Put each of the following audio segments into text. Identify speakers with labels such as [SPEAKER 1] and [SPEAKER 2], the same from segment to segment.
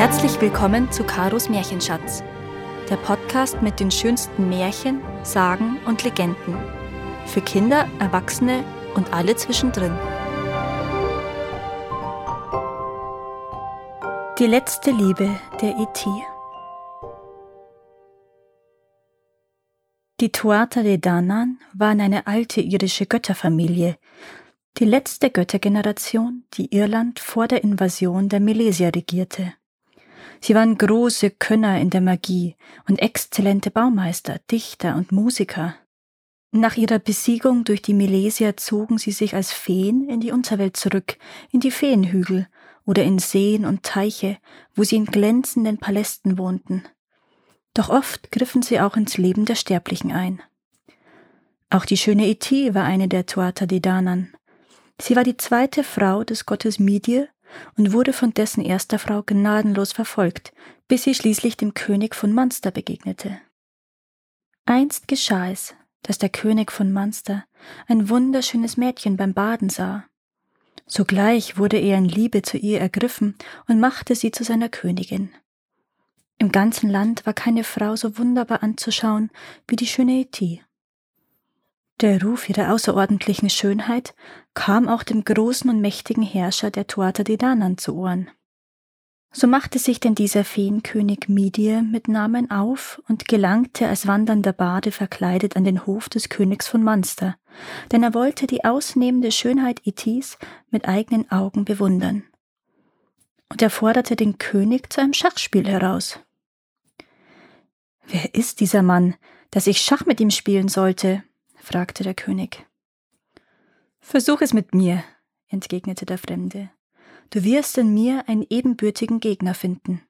[SPEAKER 1] Herzlich willkommen zu Karos Märchenschatz, der Podcast mit den schönsten Märchen, Sagen und Legenden. Für Kinder, Erwachsene und alle zwischendrin. Die letzte Liebe der E.T. Die Tuatha de Danann waren eine alte irische Götterfamilie, die letzte Göttergeneration, die Irland vor der Invasion der Milesier regierte. Sie waren große Könner in der Magie und exzellente Baumeister, Dichter und Musiker. Nach ihrer Besiegung durch die Milesier zogen sie sich als Feen in die Unterwelt zurück, in die Feenhügel oder in Seen und Teiche, wo sie in glänzenden Palästen wohnten. Doch oft griffen sie auch ins Leben der Sterblichen ein. Auch die schöne Iti war eine der Tuatha de. Sie war die zweite Frau des Gottes Midir und wurde von dessen erster Frau gnadenlos verfolgt, bis sie schließlich dem König von Munster begegnete. Einst geschah es, dass der König von Munster ein wunderschönes Mädchen beim Baden sah. Sogleich wurde er in Liebe zu ihr ergriffen und machte sie zu seiner Königin. Im ganzen Land war keine Frau so wunderbar anzuschauen wie die schöne Eti. Der Ruf ihrer außerordentlichen Schönheit kam auch dem großen und mächtigen Herrscher der Tuatha de Danann zu Ohren. So machte sich denn dieser Feenkönig Midir mit Namen auf und gelangte als wandernder Bade verkleidet an den Hof des Königs von Munster, denn er wollte die ausnehmende Schönheit Itis mit eigenen Augen bewundern. Und er forderte den König zu einem Schachspiel heraus. Wer ist dieser Mann, dass ich Schach mit ihm spielen sollte? Fragte der König. Versuch es mit mir, entgegnete der Fremde. Du wirst in mir einen ebenbürtigen Gegner finden.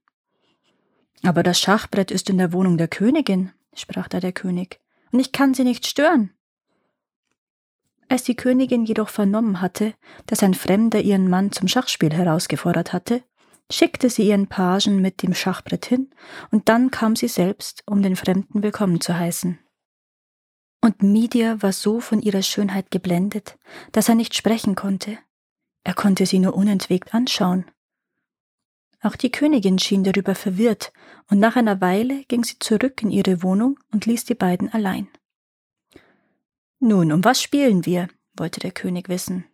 [SPEAKER 1] Aber das Schachbrett ist in der Wohnung der Königin, sprach da der König, und ich kann sie nicht stören. Als die Königin jedoch vernommen hatte, dass ein Fremder ihren Mann zum Schachspiel herausgefordert hatte, schickte sie ihren Pagen mit dem Schachbrett hin, und dann kam sie selbst, um den Fremden willkommen zu heißen. Und Midir war so von ihrer Schönheit geblendet, dass er nicht sprechen konnte. Er konnte sie nur unentwegt anschauen. Auch die Königin schien darüber verwirrt, und nach einer Weile ging sie zurück in ihre Wohnung und ließ die beiden allein. Nun, um was spielen wir? wollte der König wissen.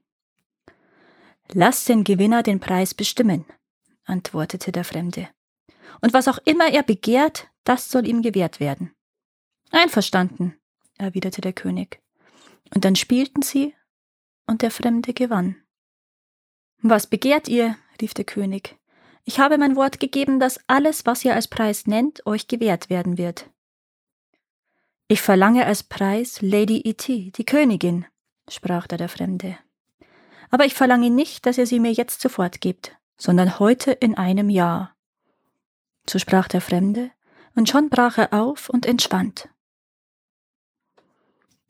[SPEAKER 1] Lass den Gewinner den Preis bestimmen, antwortete der Fremde. Und was auch immer er begehrt, das soll ihm gewährt werden. Einverstanden, erwiderte der König. Und dann spielten sie, und der Fremde gewann. Was begehrt ihr? rief der König. Ich habe mein Wort gegeben, dass alles, was ihr als Preis nennt, euch gewährt werden wird. Ich verlange als Preis Lady E.T., die Königin, sprach da der Fremde. Aber ich verlange nicht, dass ihr sie mir jetzt sofort gebt, sondern heute in einem Jahr. So sprach der Fremde, und schon brach er auf und entschwand.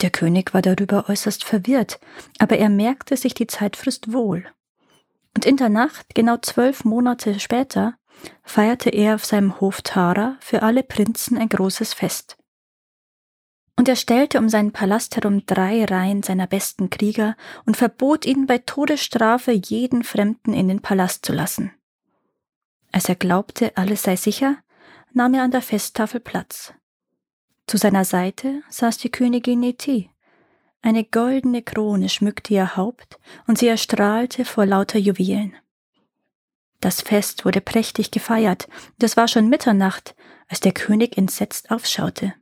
[SPEAKER 1] Der König war darüber äußerst verwirrt, aber er merkte sich die Zeitfrist wohl. Und in der Nacht, genau zwölf Monate später, feierte er auf seinem Hof Tara für alle Prinzen ein großes Fest. Und er stellte um seinen Palast herum drei Reihen seiner besten Krieger und verbot ihnen bei Todesstrafe jeden Fremden in den Palast zu lassen. Als er glaubte, alles sei sicher, nahm er an der Festtafel Platz. Zu seiner Seite saß die Königin Neti. Eine goldene Krone schmückte ihr Haupt und sie erstrahlte vor lauter Juwelen. Das Fest wurde prächtig gefeiert, und es war schon Mitternacht, als der König entsetzt aufschaute.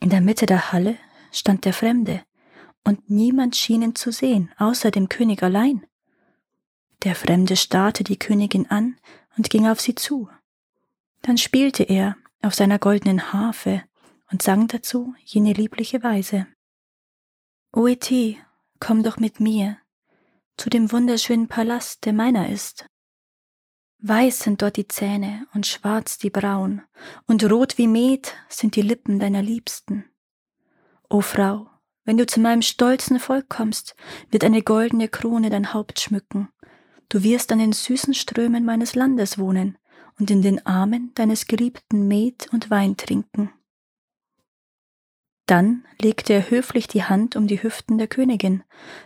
[SPEAKER 1] In der Mitte der Halle stand der Fremde, und niemand schien ihn zu sehen, außer dem König allein. Der Fremde starrte die Königin an und ging auf sie zu. Dann spielte er auf seiner goldenen Harfe und sang dazu jene liebliche Weise. O Eti, komm doch mit mir zu dem wunderschönen Palast, der meiner ist. Weiß sind dort die Zähne und schwarz die Brauen, und rot wie Met sind die Lippen deiner Liebsten. O Frau, wenn du zu meinem stolzen Volk kommst, wird eine goldene Krone dein Haupt schmücken. Du wirst an den süßen Strömen meines Landes wohnen und in den Armen deines Geliebten Met und Wein trinken. Dann legte er höflich die Hand um die Hüften der Königin,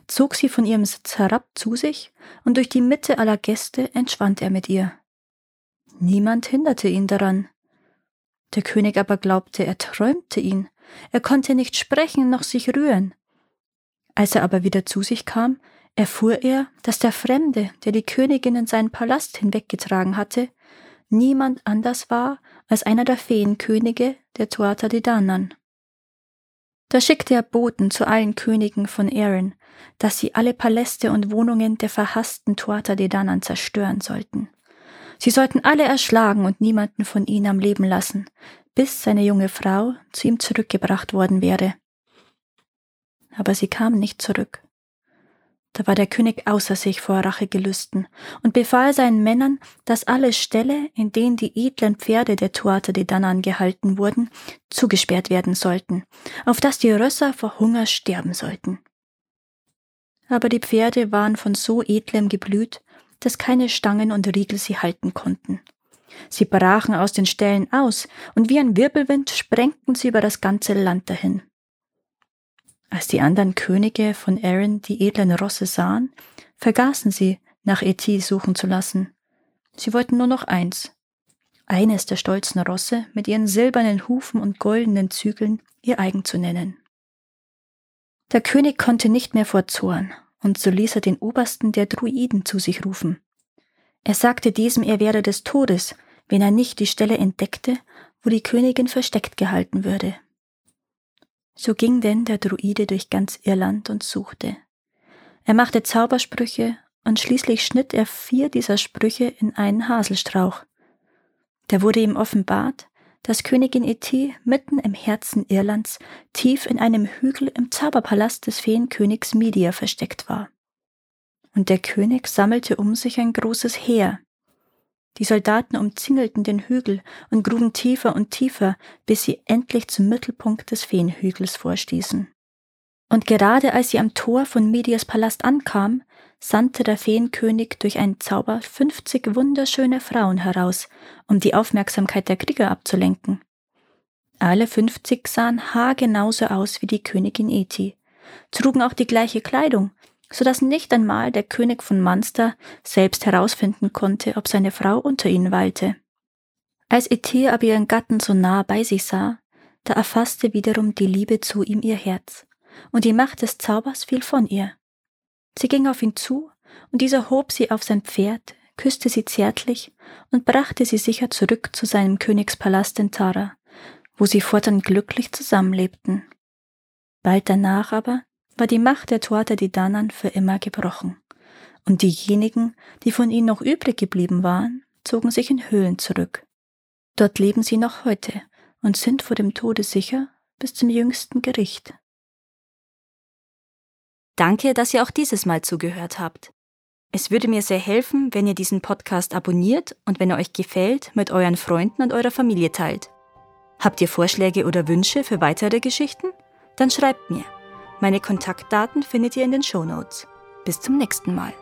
[SPEAKER 1] zog sie von ihrem Sitz herab zu sich, und durch die Mitte aller Gäste entschwand er mit ihr. Niemand hinderte ihn daran. Der König aber glaubte, er träumte ihn. Er konnte nicht sprechen noch sich rühren. Als er aber wieder zu sich kam, erfuhr er, dass der Fremde, der die Königin in seinen Palast hinweggetragen hatte, niemand anders war als einer der Feenkönige der Tuatha de Danann. Da schickte er Boten zu allen Königen von Erin, dass sie alle Paläste und Wohnungen der verhassten Tuatha de Danann zerstören sollten. Sie sollten alle erschlagen und niemanden von ihnen am Leben lassen, bis seine junge Frau zu ihm zurückgebracht worden wäre. Aber sie kam nicht zurück. Da war der König außer sich vor Rachegelüsten und befahl seinen Männern, dass alle Ställe, in denen die edlen Pferde der Tuatha de Danann gehalten wurden, zugesperrt werden sollten, auf dass die Rösser vor Hunger sterben sollten. Aber die Pferde waren von so edlem Geblüt, dass keine Stangen und Riegel sie halten konnten. Sie brachen aus den Ställen aus, und wie ein Wirbelwind sprengten sie über das ganze Land dahin. Als die anderen Könige von Erin die edlen Rosse sahen, vergaßen sie, nach Eti suchen zu lassen. Sie wollten nur noch eins, eines der stolzen Rosse mit ihren silbernen Hufen und goldenen Zügeln ihr eigen zu nennen. Der König konnte nicht mehr vor Zorn, und so ließ er den Obersten der Druiden zu sich rufen. Er sagte diesem, er wäre des Todes, wenn er nicht die Stelle entdeckte, wo die Königin versteckt gehalten würde. So ging denn der Druide durch ganz Irland und suchte. Er machte Zaubersprüche und schließlich schnitt er vier dieser Sprüche in einen Haselstrauch. Da wurde ihm offenbart, dass Königin Eti mitten im Herzen Irlands, tief in einem Hügel im Zauberpalast des Feenkönigs Midia versteckt war. Und der König sammelte um sich ein großes Heer, die Soldaten umzingelten den Hügel und gruben tiefer und tiefer, bis sie endlich zum Mittelpunkt des Feenhügels vorstießen. Und gerade als sie am Tor von Medias Palast ankam, sandte der Feenkönig durch einen Zauber fünfzig wunderschöne Frauen heraus, um die Aufmerksamkeit der Krieger abzulenken. Alle fünfzig sahen haargenauso aus wie die Königin Eti, trugen auch die gleiche Kleidung so dass nicht einmal der König von Munster selbst herausfinden konnte, ob seine Frau unter ihnen weilte. Als Etir aber ihren Gatten so nah bei sich sah, da erfasste wiederum die Liebe zu ihm ihr Herz, und die Macht des Zaubers fiel von ihr. Sie ging auf ihn zu, und dieser hob sie auf sein Pferd, küsste sie zärtlich und brachte sie sicher zurück zu seinem Königspalast in Tara, wo sie fortan glücklich zusammenlebten. Bald danach aber war die Macht der Tuatha de Danann für immer gebrochen. Und diejenigen, die von ihnen noch übrig geblieben waren, zogen sich in Höhlen zurück. Dort leben sie noch heute und sind vor dem Tode sicher bis zum jüngsten Gericht.
[SPEAKER 2] Danke, dass ihr auch dieses Mal zugehört habt. Es würde mir sehr helfen, wenn ihr diesen Podcast abonniert und wenn er euch gefällt, mit euren Freunden und eurer Familie teilt. Habt ihr Vorschläge oder Wünsche für weitere Geschichten? Dann schreibt mir. Meine Kontaktdaten findet ihr in den Show Notes. Bis zum nächsten Mal.